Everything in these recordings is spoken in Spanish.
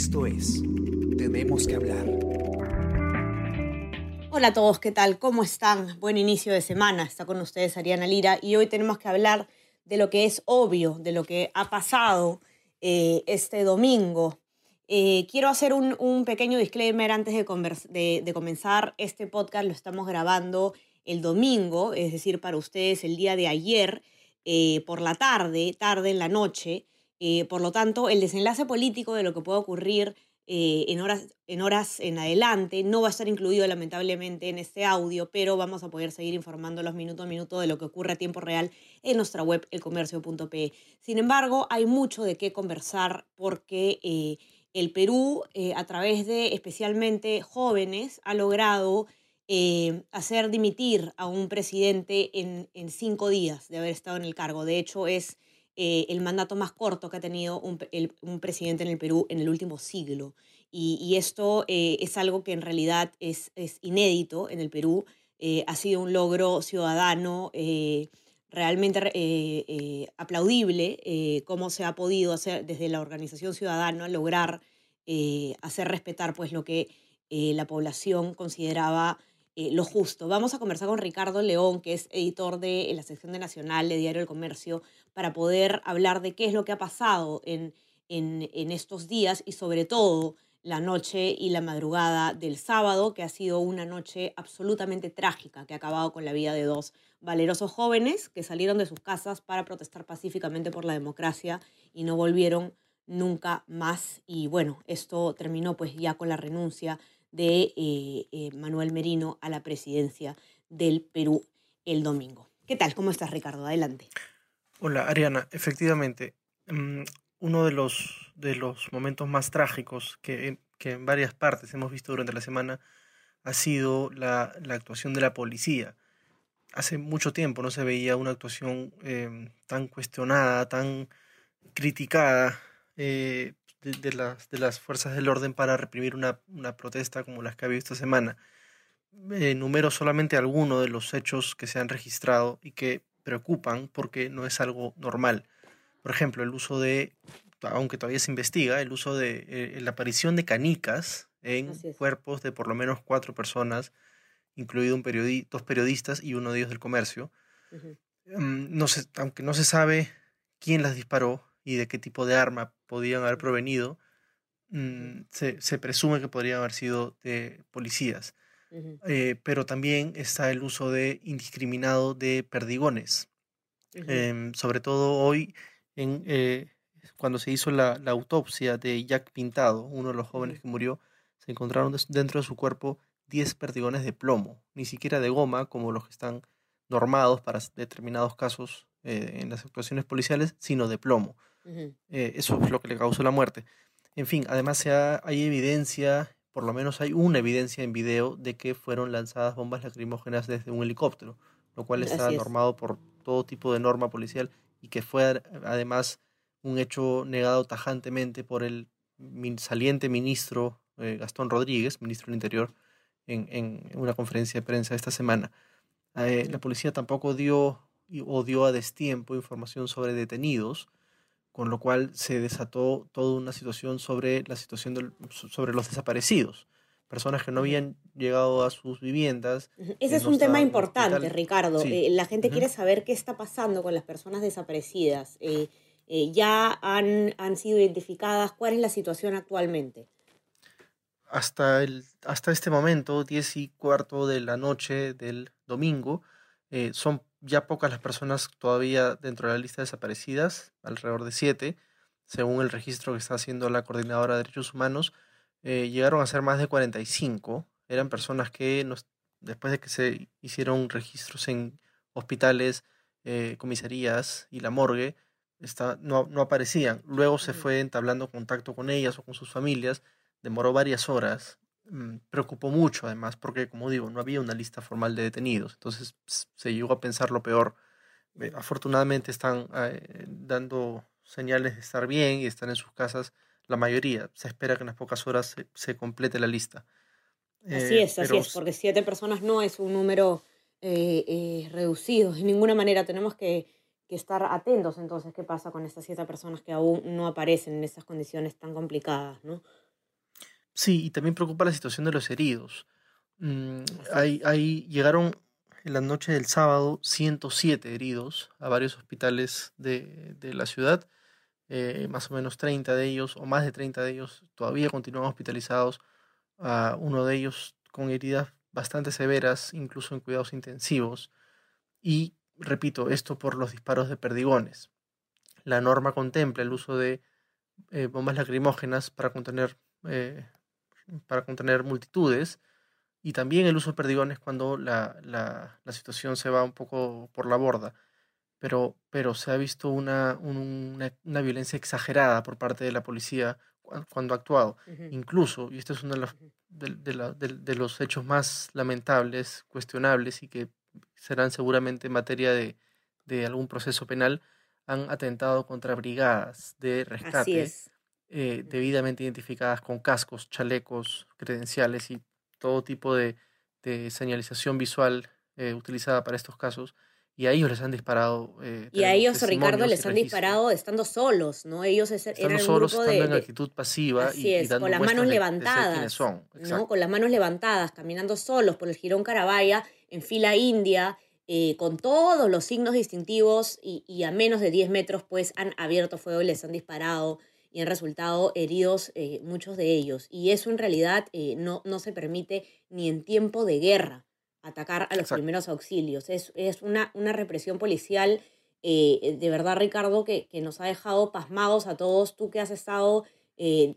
Esto es Tenemos que hablar. Hola a todos, ¿qué tal? ¿Cómo están? Buen inicio de semana. Está con ustedes Ariana Lira y hoy tenemos que hablar de lo que es obvio, de lo que ha pasado eh, este domingo. Eh, quiero hacer un, pequeño disclaimer antes de, de comenzar. Este podcast lo estamos grabando el domingo, es decir, para ustedes el día de ayer. Eh, por la tarde, tarde en la noche. Eh, por lo tanto, el desenlace político de lo que puede ocurrir eh, en, horas, en horas en adelante no va a estar incluido lamentablemente en este audio, pero vamos a poder seguir informándolos minuto a minuto de lo que ocurre a tiempo real en nuestra web elcomercio.pe. Sin embargo, hay mucho de qué conversar porque el Perú, a través de especialmente jóvenes, ha logrado eh, hacer dimitir a un presidente en, cinco días de haber estado en el cargo. De hecho, es eh, el mandato más corto que ha tenido un, presidente en el Perú en el último siglo. Y, esto eh, es algo que en realidad es, inédito en el Perú. ha sido un logro ciudadano realmente aplaudible, cómo se ha podido hacer desde la organización ciudadana lograr hacer respetar pues, lo que la población consideraba eh, lo justo. Vamos a conversar con Ricardo León, que es editor de la sección de Nacional de Diario del Comercio, para poder hablar de qué es lo que ha pasado en, en, estos días y sobre todo la noche y la madrugada del sábado, que ha sido una noche absolutamente trágica, que ha acabado con la vida de dos valerosos jóvenes que salieron de sus casas para protestar pacíficamente por la democracia y no volvieron nunca más. Y bueno, esto terminó pues ya con la renuncia de eh, eh, Manuel Merino a la presidencia del Perú el domingo. ¿Qué tal? ¿Cómo estás, Ricardo? Adelante. Hola, Ariana. Efectivamente, mm, uno de los, de los momentos más trágicos que, que en varias partes hemos visto durante la semana ha sido la, la actuación de la policía. Hace mucho tiempo no se veía una actuación em, tan cuestionada, tan criticada eh, de, las, de las fuerzas del orden para reprimir una, una protesta como las que ha habido esta semana. Eh, enumero solamente algunos de los hechos que se han registrado y que preocupan porque no es algo normal. Por ejemplo, el uso de, aunque todavía se investiga, el uso de eh, la aparición de canicas en cuerpos de por lo menos cuatro personas, incluido un dos periodistas y uno de ellos del comercio. Mm, no se, aunque no se sabe quién las disparó, y de qué tipo de arma podían haber provenido, mm, se, presume que podrían haber sido de policías. Eh, pero también está el uso de indiscriminado de perdigones. Em, sobre todo hoy, en, eh, cuando se hizo la, autopsia de Jack Pintado, uno de los jóvenes que murió, se encontraron dentro de su cuerpo 10 perdigones de plomo, ni siquiera de goma, como los que están normados para determinados casos eh, en las actuaciones policiales, sino de plomo. Eso es lo que le causó la muerte. En fin, además hay evidencia, por lo menos hay una evidencia en video de que fueron lanzadas bombas lacrimógenas desde un helicóptero, lo cual está normado por todo tipo de norma policial y que fue además un hecho negado tajantemente por el saliente ministro eh, Gastón Rodríguez, ministro del Interior, en, una conferencia de prensa esta semana. Eh, la policía tampoco dio o dio a destiempo información sobre detenidos, con lo cual se desató toda una situación sobre la situación sobre los desaparecidos, personas que no habían llegado a sus viviendas. Ese es un tema importante, Ricardo. Eh, la gente quiere saber qué está pasando con las personas desaparecidas. Eh, eh, ¿Ya han, han sido identificadas? ¿Cuál es la situación actualmente? Hasta, el, hasta este momento, 10 y cuarto de la noche del domingo, son ya pocas las personas todavía dentro de la lista de desaparecidas, alrededor de siete, según el registro que está haciendo la Coordinadora de Derechos Humanos, eh, llegaron a ser más de 45. Eran personas que después de que se hicieron registros en hospitales, eh, comisarías y la morgue, está, no, no aparecían. Luego se fue entablando contacto con ellas o con sus familias. Demoró varias horas preocupó mucho además, porque como digo, no había una lista formal de detenidos, entonces se llegó a pensar lo peor. Eh, afortunadamente están eh, dando señales de estar bien y están en sus casas la mayoría. Se espera que en las pocas horas se, complete la lista. así es, así es, porque siete personas no es un número eh, reducido. De ninguna manera tenemos que, que, estar atentos entonces qué pasa con estas siete personas que aún no aparecen en esas condiciones tan complicadas, ¿no? Sí, y también preocupa la situación de los heridos. Mm, ahí, llegaron en la noche del sábado 107 heridos a varios hospitales de, la ciudad. Eh, más o menos 30 de ellos, o más de 30 de ellos, todavía continúan hospitalizados. uno de ellos con heridas bastante severas, incluso en cuidados intensivos. Y repito, esto por los disparos de perdigones. La norma contempla el uso de eh, bombas lacrimógenas para contener, eh, para contener multitudes y también el uso de perdigones cuando la, la, la, situación se va un poco por la borda. Pero, pero se ha visto una, una, una violencia exagerada por parte de la policía cuando ha actuado. Incluso, y este es uno de los, de, de, de los hechos más lamentables, cuestionables y que serán seguramente materia de, de algún proceso penal, han atentado contra brigadas de rescate eh, debidamente identificadas con cascos, chalecos, credenciales y todo tipo de, de señalización visual eh, utilizada para estos casos. Y a ellos les han disparado. Eh, y a ellos, Ricardo, les han disparado estando solos, ¿no? Ellos estando eran solos, un estando en actitud pasiva y, con las manos levantadas. ¿no? Con las manos levantadas, caminando solos por el Girón Carabaya, en fila india, eh, con todos los signos distintivos y, a menos de 10 metros pues han abierto fuego y les han disparado y han resultado heridos eh, muchos de ellos. Y eso en realidad eh, no, no se permite ni en tiempo de guerra atacar a los primeros auxilios. Es, es una, una, represión policial de verdad, Ricardo, que, que, nos ha dejado pasmados a todos. Tú que has estado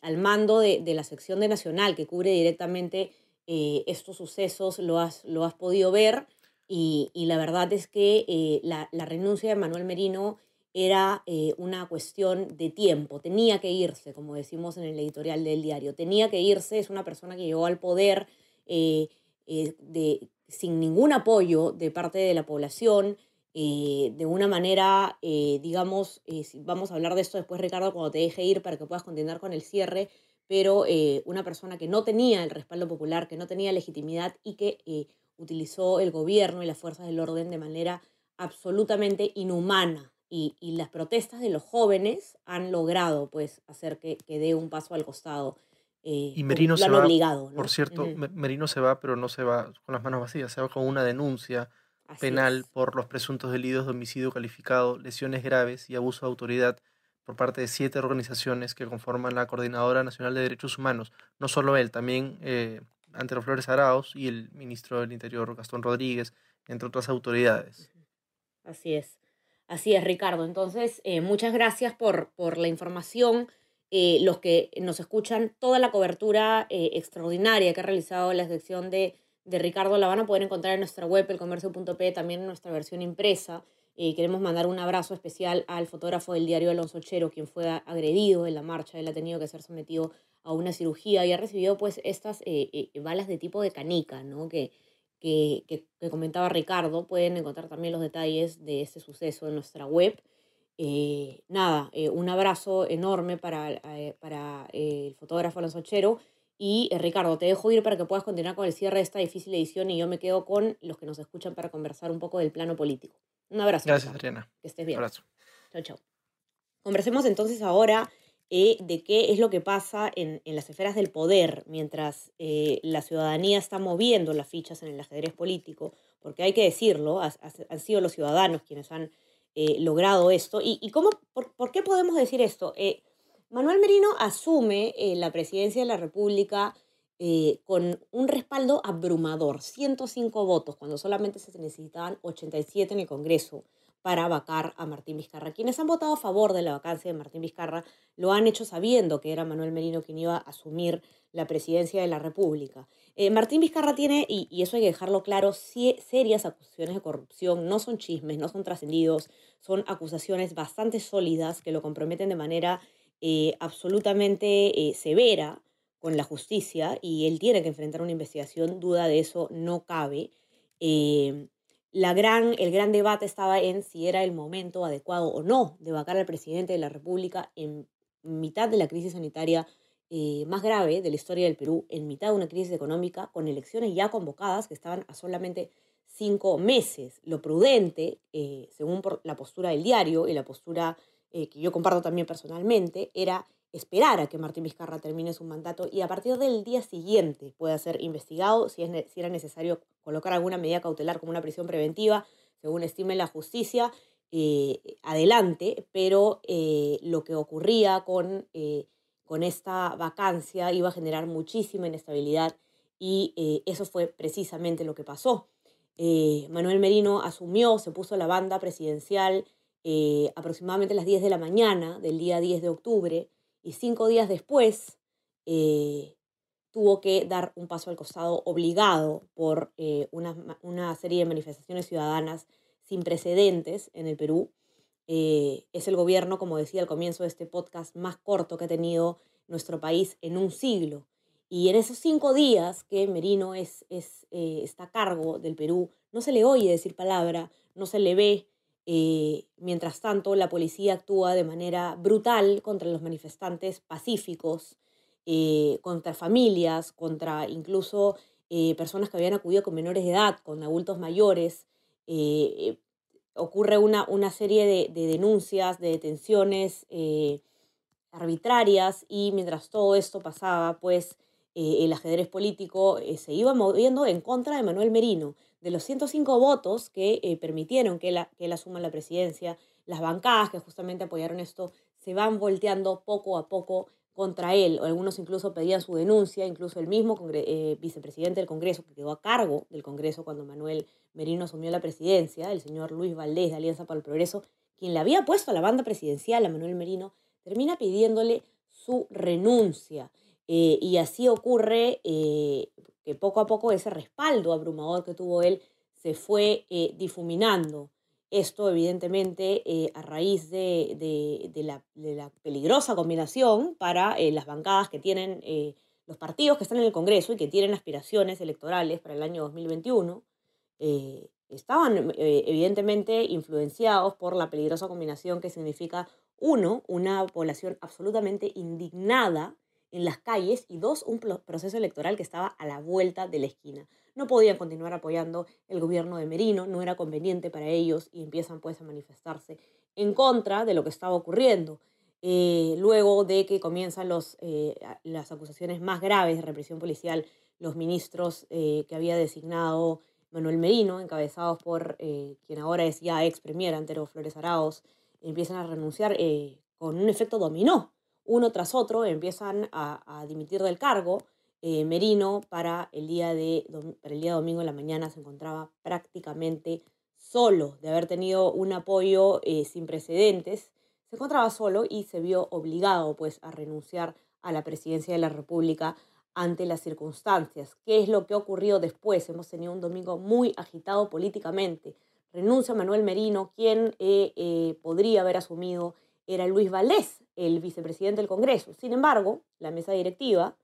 al mando de, de, la sección de Nacional que cubre directamente estos sucesos, lo has, lo has podido ver. Y, la verdad es que eh, la, renuncia de Manuel Merino era eh, una cuestión de tiempo, tenía que irse, como decimos en el editorial del diario, tenía que irse, es una persona que llegó al poder eh, de, sin ningún apoyo de parte de la población, de una manera, digamos, vamos a hablar de esto después, Ricardo, cuando te deje ir para que puedas continuar con el cierre, pero una persona que no tenía el respaldo popular, que no tenía legitimidad y que utilizó el gobierno y las fuerzas del orden de manera absolutamente inhumana. Y, las protestas de los jóvenes han logrado pues, hacer que, que dé un paso al costado. Eh, y Merino se va, obligado, por cierto, Merino se va, pero no se va con las manos vacías, se va con una denuncia penal por los presuntos delitos de homicidio calificado, lesiones graves y abuso de autoridad por parte de siete organizaciones que conforman la Coordinadora Nacional de Derechos Humanos. No solo él, también eh, Antero Flores Arauz y el ministro del Interior Gastón Rodríguez, entre otras autoridades. Así es, así es, Ricardo. Entonces, eh, muchas gracias por, por la información. Eh, los que nos escuchan, toda la cobertura eh, extraordinaria que ha realizado la sección de, de, Ricardo la van a poder encontrar en nuestra web, elcomercio.p, también en nuestra versión impresa. queremos mandar un abrazo especial al fotógrafo del diario Alonso Chero, quien fue agredido en la marcha. Él ha tenido que ser sometido a una cirugía y ha recibido pues estas balas de tipo de canica, ¿no? Que, que, que, comentaba Ricardo. Pueden encontrar también los detalles de este suceso en nuestra web. Eh, nada, un abrazo enorme para, para el fotógrafo Alonso Chero. Y Ricardo, te dejo ir para que puedas continuar con el cierre de esta difícil edición y yo me quedo con los que nos escuchan para conversar un poco del plano político. Un abrazo. Gracias, Adriana. Que estés bien. Un abrazo. Chao, chao. Conversemos entonces ahora eh, de qué es lo que pasa en, las esferas del poder mientras eh, la ciudadanía está moviendo las fichas en el ajedrez político, porque hay que decirlo, han sido los ciudadanos quienes han eh, logrado esto. ¿Y, cómo, por, qué podemos decir esto? Manuel Merino asume la presidencia de la República con un respaldo abrumador, 105 votos, cuando solamente se necesitaban 87 en el Congreso para vacar a Martín Vizcarra. Quienes han votado a favor de la vacancia de Martín Vizcarra lo han hecho sabiendo que era Manuel Merino quien iba a asumir la presidencia de la República. Eh, Martín Vizcarra tiene, y, eso hay que dejarlo claro, serias acusaciones de corrupción, no son chismes, no son trascendidos, son acusaciones bastante sólidas que lo comprometen de manera eh, absolutamente eh, severa con la justicia y él tiene que enfrentar una investigación, duda de eso no cabe la gran, el gran debate estaba en si era el momento adecuado o no de vacar al presidente de la República en mitad de la crisis sanitaria eh, más grave de la historia del Perú, en mitad de una crisis económica, con elecciones ya convocadas que estaban a solamente cinco meses. Lo prudente, eh, según la postura del diario y la postura eh, que yo comparto también personalmente, era esperar a que Martín Vizcarra termine su mandato y a partir del día siguiente pueda ser investigado si, es, si era necesario colocar alguna medida cautelar como una prisión preventiva, según estime la justicia, eh, adelante, pero eh, lo que ocurría con, eh, con esta vacancia iba a generar muchísima inestabilidad y eso fue precisamente lo que pasó. Manuel Merino asumió, se puso la banda presidencial aproximadamente a las 10 de la mañana del día 10 de octubre y cinco días después tuvo que dar un paso al costado obligado por una, una serie de manifestaciones ciudadanas sin precedentes en el Perú. Eh, es el gobierno, como decía al comienzo de este podcast, más corto que ha tenido nuestro país en un siglo. Y en esos cinco días que Merino es, es, eh, está a cargo del Perú, no se le oye decir palabra, no se le ve. Eh, mientras tanto, la policía actúa de manera brutal contra los manifestantes pacíficos, contra familias, contra incluso personas que habían acudido con menores de edad, con adultos mayores, eh, ocurre una, una serie de, denuncias, de detenciones eh, arbitrarias y mientras todo esto pasaba, pues eh, el ajedrez político se iba moviendo en contra de Manuel Merino. De los 105 votos que permitieron que, que él asuma la presidencia, las bancadas que justamente apoyaron esto se van volteando poco a poco contra él, algunos incluso pedían su denuncia, incluso el mismo eh, vicepresidente del Congreso, que quedó a cargo del Congreso cuando Manuel Merino asumió la presidencia, el señor Luis Valdés de Alianza para el Progreso, quien le había puesto a la banda presidencial a Manuel Merino, termina pidiéndole su renuncia. Eh, y así ocurre eh, que poco a poco ese respaldo abrumador que tuvo él se fue difuminando. Esto, evidentemente, eh, a raíz de, la, peligrosa combinación para eh, las bancadas que tienen eh, los partidos que están en el Congreso y que tienen aspiraciones electorales para el año 2021, estaban evidentemente influenciados por la peligrosa combinación que significa, uno, una población absolutamente indignada en las calles y dos, un proceso electoral que estaba a la vuelta de la esquina no podían continuar apoyando el gobierno de Merino, no era conveniente para ellos y empiezan pues a manifestarse en contra de lo que estaba ocurriendo. Eh, luego de que comienzan los, eh, las acusaciones más graves de represión policial, los ministros eh, que había designado Manuel Merino, encabezados por quien ahora es ya ex premier Antero Flores Araos, empiezan a renunciar con un efecto dominó. Uno tras otro empiezan a, dimitir del cargo eh, Merino para el, día de, para el día domingo en la mañana se encontraba prácticamente solo, de haber tenido un apoyo eh, sin precedentes, se encontraba solo y se vio obligado pues a renunciar a la presidencia de la República ante las circunstancias. ¿Qué es lo que ocurrió después? Hemos tenido un domingo muy agitado políticamente. Renuncia Manuel Merino, quien eh, podría haber asumido era Luis Valdés, el vicepresidente del Congreso. Sin embargo, la mesa directiva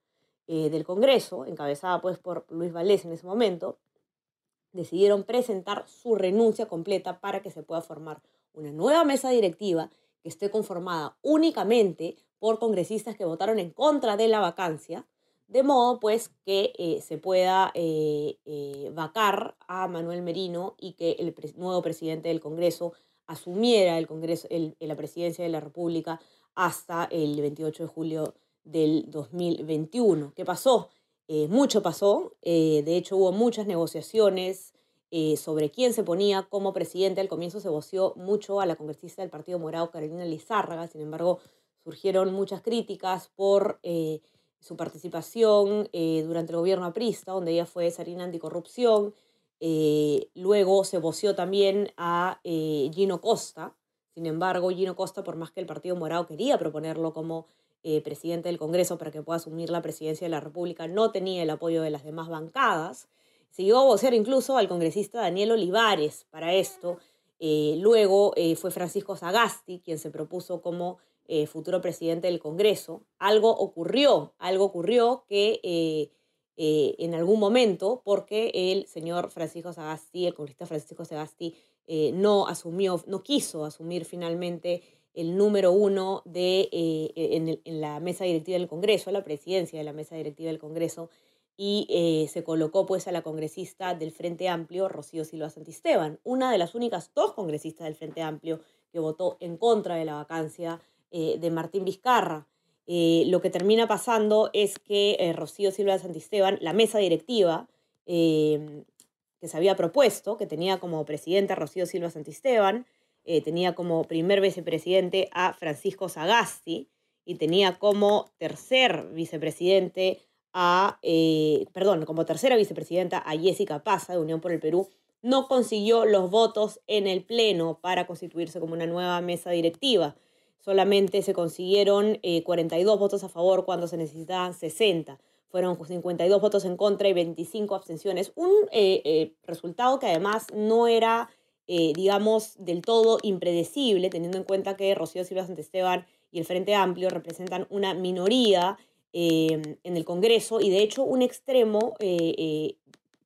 eh, del Congreso, encabezada pues por Luis Valdés en ese momento, decidieron presentar su renuncia completa para que se pueda formar una nueva mesa directiva que esté conformada únicamente por congresistas que votaron en contra de la vacancia, de modo pues que eh, se pueda eh, vacar a Manuel Merino y que el nuevo presidente del Congreso asumiera el Congreso, la presidencia de la República hasta el 28 de julio del 2021. ¿Qué pasó? Eh, mucho pasó, eh, de hecho hubo muchas negociaciones eh, sobre quién se ponía como presidente. Al comienzo se voció mucho a la congresista del Partido Morado, Carolina Lizárraga, sin embargo surgieron muchas críticas por su participación durante el gobierno aprista, donde ella fue Sarina Anticorrupción. luego se voció también a Gino Costa, sin embargo Gino Costa, por más que el Partido Morado quería proponerlo como eh, presidente del Congreso para que pueda asumir la presidencia de la República, no tenía el apoyo de las demás bancadas. Se llegó a vocear incluso al congresista Daniel Olivares para esto. Eh, luego eh, fue Francisco Sagasti quien se propuso como futuro presidente del Congreso. Algo ocurrió, algo ocurrió que en algún momento, porque el señor Francisco Sagasti, el congresista Francisco Sagasti, no asumió, no quiso asumir finalmente el número uno de, eh, e, en, la mesa directiva del Congreso, la presidencia de la mesa directiva del Congreso, y eh, se colocó pues a la congresista del Frente Amplio, Rocío Silva Santisteban, una de las únicas dos congresistas del Frente Amplio que votó en contra de la vacancia eh, de Martín Vizcarra. Eh, lo que termina pasando es que eh, Rocío Silva Santisteban, la mesa directiva eh, que se había propuesto, que tenía como presidente a Rocío Silva Santisteban, tenía como primer vicepresidente a Francisco Sagasti y tenía como tercer vicepresidente a, perdón, como tercera vicepresidenta a Jessica Paza de Unión por el Perú, no consiguió los votos en el Pleno para constituirse como una nueva mesa directiva solamente se consiguieron 42 eh, votos a favor cuando se necesitaban 60. Fueron 52 votos en contra y 25 abstenciones. Un eh, eh, resultado que además no era, digamos, del todo impredecible, teniendo en cuenta que Rocío Silva Santesteban y el Frente Amplio representan una minoría en el Congreso y de hecho un extremo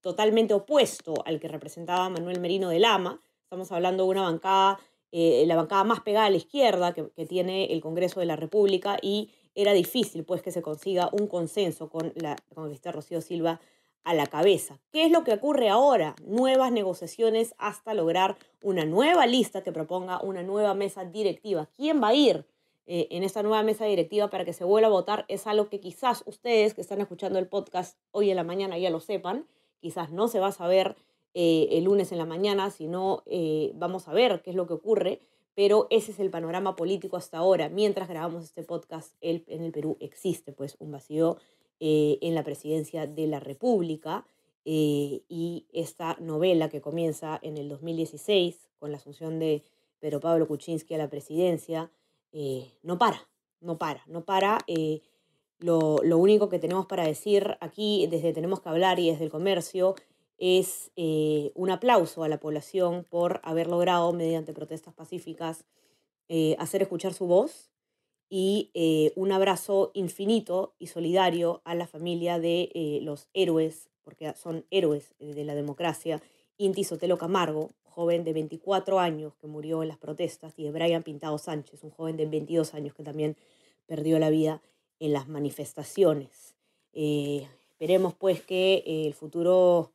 totalmente opuesto al que representaba Manuel Merino de Lama. Estamos hablando de una bancada eh, la bancada más pegada a la izquierda que, tiene el Congreso de la República y era difícil pues que se consiga un consenso con la congresista Rocío Silva a la cabeza. ¿Qué es lo que ocurre ahora? Nuevas negociaciones hasta lograr una nueva lista que proponga una nueva mesa directiva. ¿Quién va a ir eh, en esta nueva mesa directiva para que se vuelva a votar? Es algo que quizás ustedes que están escuchando el podcast hoy en la mañana ya lo sepan, quizás no se va a saber eh, el lunes en la mañana, sino eh, vamos a ver qué es lo que ocurre, pero ese es el panorama político hasta ahora. Mientras grabamos este podcast, en el Perú existe pues un vacío eh, en la presidencia de la República y esta novela que comienza en el 2016 con la asunción de Pedro Pablo Kuczynski a la presidencia, no para, no para, no para. Lo, lo, único que tenemos para decir aquí, desde Tenemos que hablar y desde el comercio, es eh, un aplauso a la población por haber logrado, mediante protestas pacíficas, eh, hacer escuchar su voz y eh, un abrazo infinito y solidario a la familia de los héroes, porque son héroes de la democracia, Inti Sotelo Camargo, joven de 24 años que murió en las protestas, y de Brian Pintado Sánchez, un joven de 22 años que también perdió la vida en las manifestaciones. esperemos pues que el futuro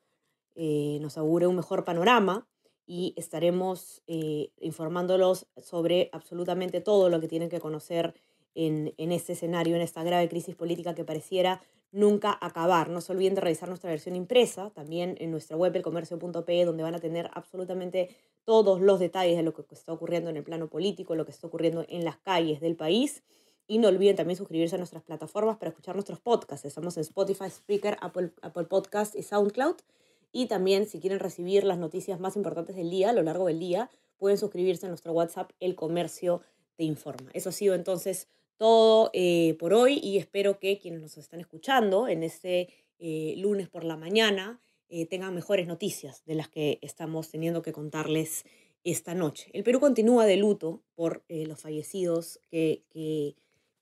eh, nos augure un mejor panorama y estaremos eh, informándolos sobre absolutamente todo lo que tienen que conocer en, en, este escenario, en esta grave crisis política que pareciera nunca acabar. No se olviden de revisar nuestra versión impresa, también en nuestra web elcomercio.pe, donde van a tener absolutamente todos los detalles de lo que está ocurriendo en el plano político, lo que está ocurriendo en las calles del país. Y no olviden también suscribirse a nuestras plataformas para escuchar nuestros podcasts. Estamos en Spotify, Spreaker, Apple, Apple Podcast y SoundCloud. Y también si quieren recibir las noticias más importantes del día a lo largo del día, pueden suscribirse a nuestro WhatsApp El Comercio Te Informa. Eso ha sido entonces todo eh, por hoy y espero que quienes nos están escuchando en este eh, lunes por la mañana eh, tengan mejores noticias de las que estamos teniendo que contarles esta noche. El Perú continúa de luto por los fallecidos que,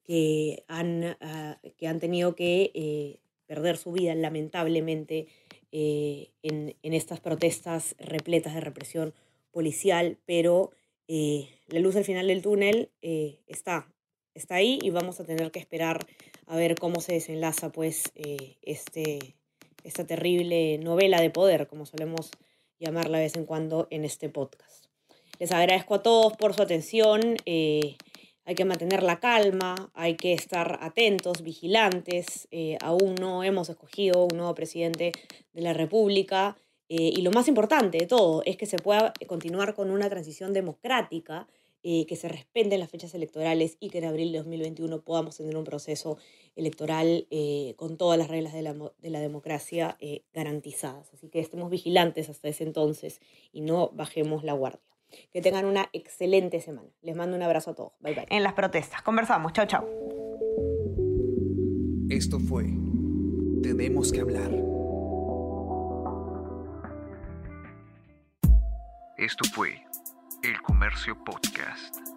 que, han, ah, que han tenido que perder su vida lamentablemente eh, en, estas protestas repletas de represión policial, pero eh, la luz al final del túnel eh, está, está ahí y vamos a tener que esperar a ver cómo se desenlaza pues este, esta terrible novela de poder, como solemos llamarla de vez en cuando en este podcast. Les agradezco a todos por su atención hay que mantener la calma, hay que estar atentos, vigilantes. Eh, aún no hemos escogido un nuevo presidente de la República. Eh, y lo más importante de todo es que se pueda continuar con una transición democrática, eh, que se respeten las fechas electorales y que en abril de 2021 podamos tener un proceso electoral con todas las reglas de la, de la democracia garantizadas. Así que estemos vigilantes hasta ese entonces y no bajemos la guardia. Que tengan una excelente semana. Les mando un abrazo a todos. Bye bye. En las protestas. Conversamos. Chao, chao. Esto fue Tenemos que hablar. Esto fue El Comercio Podcast.